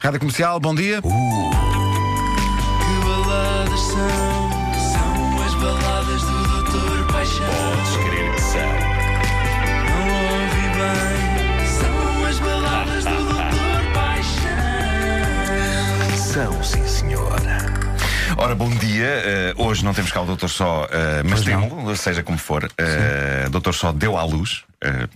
Rádio Comercial, bom dia. Que baladas são? São as baladas do Doutor Paixão. Podes crer que são. Não ouvi bem. São as baladas do Doutor Paixão. São, sim, senhora. Ora, bom dia. Eh, hoje não temos cá o Doutor Só, eh, mas temos, seja como for. Uh, Doutor Só deu à luz.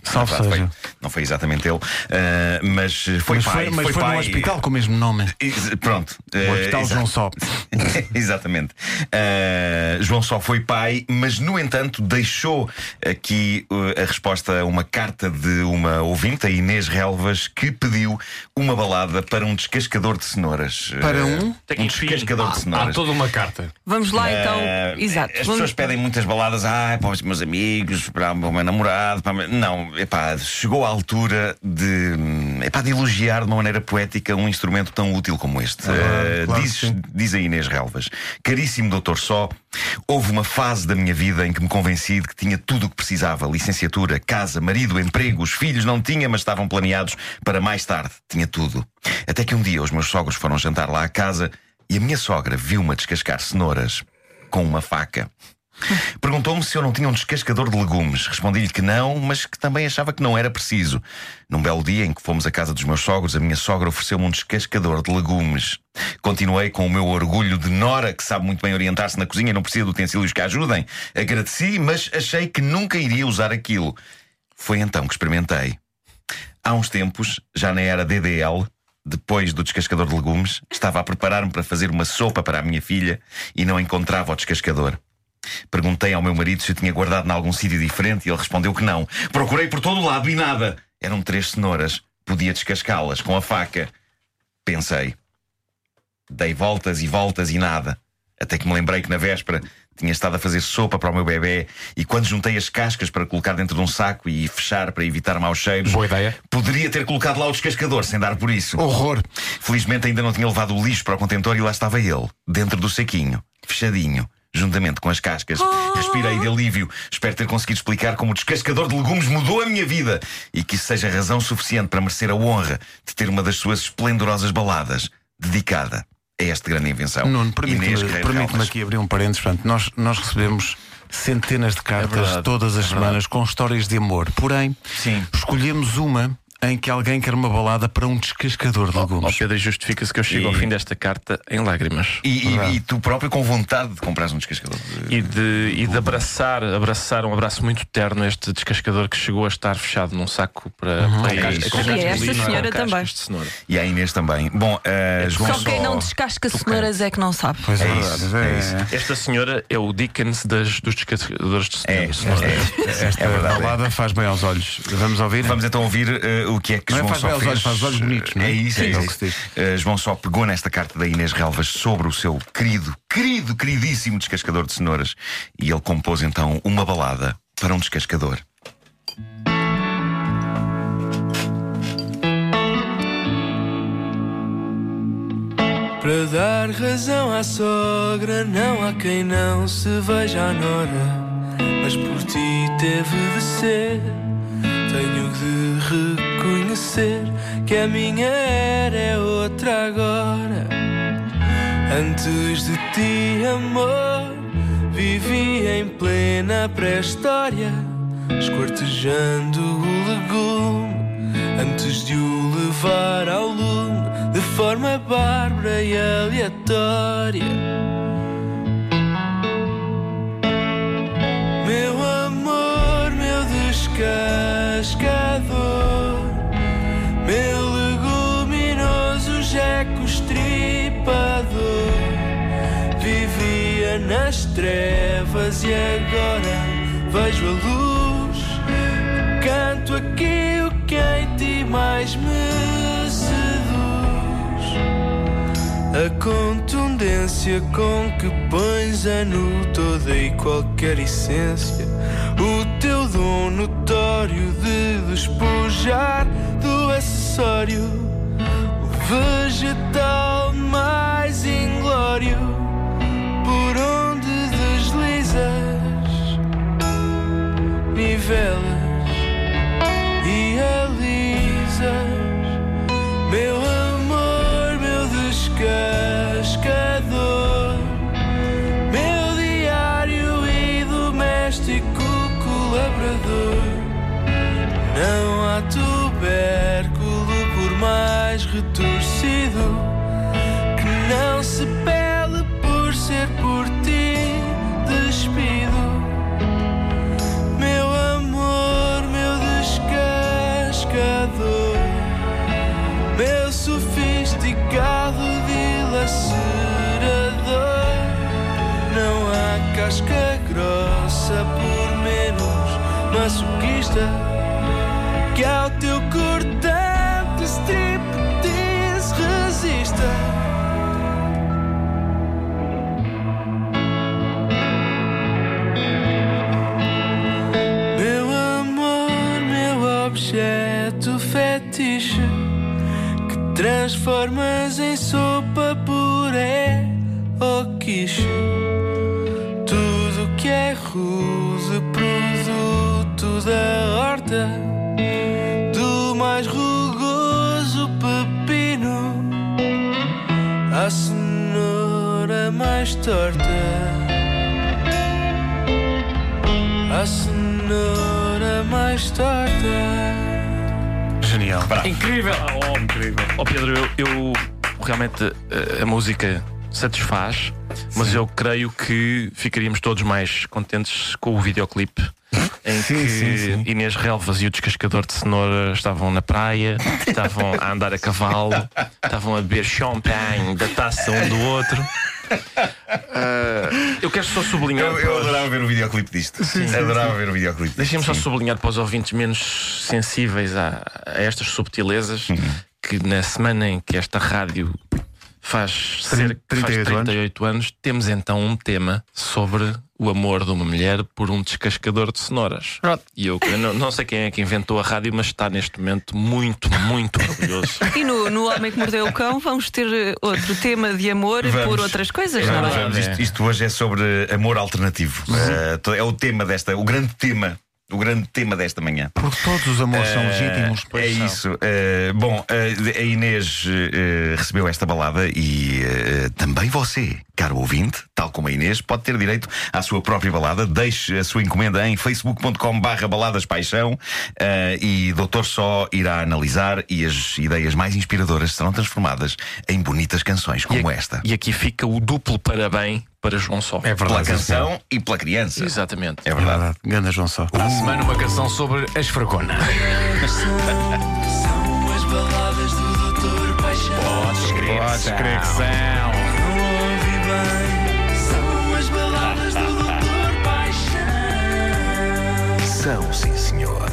Salve seja. foi- não foi exatamente ele, eh, mas foi Mas pai. foi, mas foi, pai. num hospital com o mesmo nome. Ex- Pronto. O eh, Hospital João Só. Exatamente. Uh, João só foi pai, mas no entanto deixou aqui uh, a resposta a uma carta de uma ouvinte, a Inês Relvas, que pediu uma balada para um descascador de cenouras. Para Uh, um? um descascador de Há cenouras. toda uma carta. Vamos lá então. Uh, Exato. As Vamos- pessoas pedem muitas baladas ah, para os meus amigos, para o meu namorado. Para... Não, epá, chegou a altura de, hum, epá, de elogiar de uma maneira poética um instrumento tão útil como este. Uh, claro que diz, diz a Inês Relvas: Caríssimo Doutor Só, houve uma fase da minha vida em que me convenci de que tinha tudo o que precisava: licenciatura, casa, marido, emprego. Os filhos não tinha, mas estavam planeados para mais tarde. Tinha tudo. Até que um dia os meus sogros foram jantar lá à casa e a minha sogra viu-me descascar cenouras com uma faca. Perguntou-me se eu não tinha um descascador de legumes. Respondi-lhe que não, mas que também achava que não era preciso. Num belo dia em que fomos à casa dos meus sogros, a minha sogra ofereceu-me um descascador de legumes. Continuei com o meu orgulho de Nora, que sabe muito bem orientar-se na cozinha e não precisa de utensílios que a ajudem. Agradeci, mas achei que nunca iria usar aquilo. Foi então que experimentei. Há uns tempos, já na era DDL, depois do descascador de legumes, estava a preparar-me para fazer uma sopa para a minha filha e não encontrava o descascador. Perguntei ao meu marido se eu tinha guardado em algum sítio diferente e ele respondeu que não. Procurei por todo o lado e nada. Eram três cenouras. Podia descascá-las com a faca. Pensei. Dei voltas e voltas e nada. Até que me lembrei que na véspera tinha estado a fazer sopa para o meu bebê e quando juntei as cascas para colocar dentro de um saco e fechar para evitar maus cheiros, Boa ideia. poderia ter colocado lá o descascador sem dar por isso. Horror. Felizmente ainda não tinha levado o lixo para o contentor e lá estava ele, dentro do saquinho, fechadinho, juntamente com as cascas. Respirei de alívio. Espero ter conseguido explicar como o descascador de legumes mudou a minha vida e que isso seja razão suficiente para merecer a honra de ter uma das suas esplendorosas baladas dedicada a esta grande invenção. Nuno, permite-me permite aqui abrir um parênteses. Portanto, nós, nós recebemos centenas de cartas verdade, todas as semanas com histórias de amor. Porém, Sim. escolhemos uma em que alguém quer uma balada para um descascador de Ó legumes. Pedro, justifica-se que eu chego E- ao fim desta carta em lágrimas. E, e- e tu próprio com vontade de comprar um descascador. de- E de, e de abraçar, abraçar um abraço muito terno a este descascador que chegou a estar fechado num saco para, para É cascas- isso. com E esta de senhora também. de cenoura. E a Inês também. Bom, uh, João Só quem não descasca cenouras é que não sabe. Pois é, É verdade. isso, é isso. Esta senhora é o Dickens das, dos descascadores de É, cenoura. é, Esta é verdade. balada faz bem aos olhos. Vamos ouvir? Vamos então ouvir eh, o que é que Não é João faz Só fez. olhos, faz os olhos bonitos, não é? É isso, é Sim, é isso. diz. Eh, João Só pegou nesta carta da Inês Relvas sobre o seu querido, querido, queridíssimo descascador de cenouras e ele compôs então uma balada para um descascador. Para dar razão à sogra, não há quem não se veja à nora. Mas por ti teve de ser. Tenho de que a minha era é outra agora. Antes de ti, amor, vivi em plena pré-história, esquartejando o legume antes de o levar ao lume de forma bárbara e aleatória. Meu amor, meu descascador, trevas e agora vejo a luz. Canto aqui o que em ti mais me seduz. A contundência com que pões a nu toda e qualquer essência. O teu dom notório de despojar do acessório. O vegetal mais inglório por onde deslizas, nivelas e alisas, meu amor, meu descascador, meu diário e doméstico colaborador. Não há tubérculo por mais retorcido que não masoquista que ao teu cortante striptease resista. Meu amor, meu objeto fetiche que transformas em sopa puré ou quiche. Tudo que é ruse, da horta, do mais rugoso pepino à cenoura mais torta. A cenoura mais torta. Genial. Incrível! Oh, incrível. Oh, Pedro, eu, eu realmente eh, a música satisfaz, mas eu creio que ficaríamos todos mais contentes com o videoclipe. Em Sim, que sim, sim. Inês Relvas e o descascador de cenoura estavam na praia, estavam a andar a cavalo, estavam a beber champanhe da taça um do outro. Ah, eu quero só sublinhar. Eu, eu os- adorava ver o videoclipe disto. adorava ver o videoclipe. Deixem-me só Sim. sublinhar para os ouvintes menos sensíveis a, a estas subtilezas Uhum. que na semana em que esta rádio faz, cerca, faz 38 anos. 38 anos, temos então um tema sobre o amor de uma mulher por um descascador de cenouras. E eu, eu não, não sei quem é que inventou a rádio, mas está neste momento muito, muito orgulhoso. E no, no Homem que Mordeu o Cão vamos ter eh, outro tema de amor Vamos. por outras coisas, não Vamos, é? vamos. Isto, isto hoje é sobre amor alternativo. Eh, to- é o tema desta, o grande tema, o grande tema desta manhã. Porque todos os amores são legítimos. É isso. Eh, bom, eh, a Inês recebeu esta balada e também você, caro ouvinte, tal como a Inês, pode ter direito à sua própria balada. Deixe a sua encomenda em facebook.com/barra baladaspaixão eh, e Doutor Só irá analisar e as ideias mais inspiradoras serão transformadas em bonitas canções como e, esta. E aqui fica o duplo parabéns para João Só. É Pela verdade. canção e pela criança. Exatamente. É É verdade. verdade. Ganda João Só. Para a semana, uma canção sobre a esfregona. São as baladas do Doutor Paixão. Podes crer que são. São as baladas do Doutor Paixão. São, sim, senhor.